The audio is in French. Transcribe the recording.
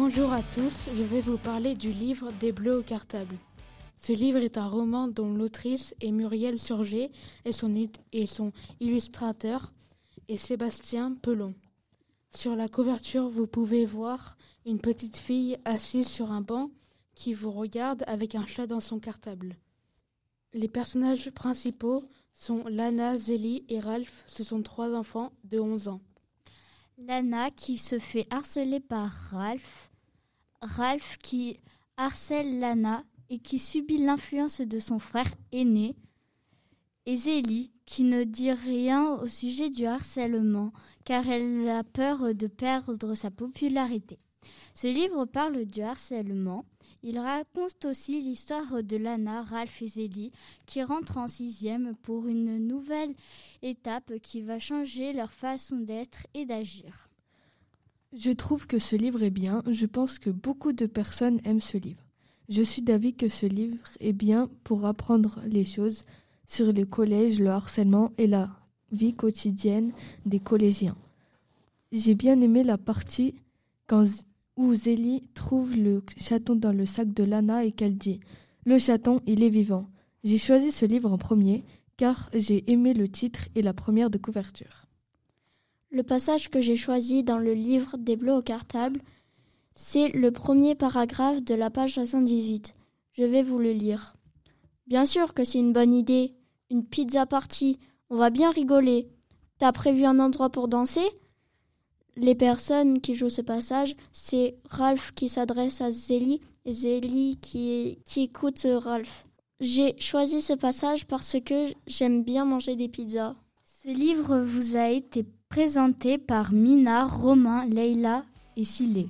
Bonjour à tous, je vais vous parler du livre Des Bleus au cartable. Ce livre est un roman dont l'autrice est Muriel Surgé et son, et son illustrateur est Sébastien Pelon. Sur la couverture, vous pouvez voir une petite fille assise sur un banc qui vous regarde avec un chat dans son cartable. Les personnages principaux sont Lana, Zélie et Ralph. Ce sont trois enfants de 11 ans. Lana qui se fait harceler par Ralph. Ralph qui harcèle Lana et qui subit l'influence de son frère aîné. Et Zélie qui ne dit rien au sujet du harcèlement car elle a peur de perdre sa popularité. Ce livre parle du harcèlement. Il raconte aussi l'histoire de Lana, Ralph et Zélie qui rentrent en sixième pour une nouvelle étape qui va changer leur façon d'être et d'agir. Je trouve que ce livre est bien. Je pense que beaucoup de personnes aiment ce livre. Je suis d'avis que ce livre est bien pour apprendre les choses sur les collèges, le harcèlement et la vie quotidienne des collégiens. J'ai bien aimé la partie quand où Zélie trouve le chaton dans le sac de Lana et qu'elle dit Le chaton, il est vivant. J'ai choisi ce livre en premier car j'ai aimé le titre et la première de couverture. Le passage que j'ai choisi dans le livre des bleus au cartable, c'est le premier paragraphe de la page 78. Je vais vous le lire. Bien sûr que c'est une bonne idée. Une pizza party. On va bien rigoler. T'as prévu un endroit pour danser? Les personnes qui jouent ce passage, c'est Ralph qui s'adresse à Zélie et Zélie qui, écoute Ralph. J'ai choisi ce passage parce que j'aime bien manger des pizzas. Ce livre vous a été présenté par Mina, Romain, Leila et Silé.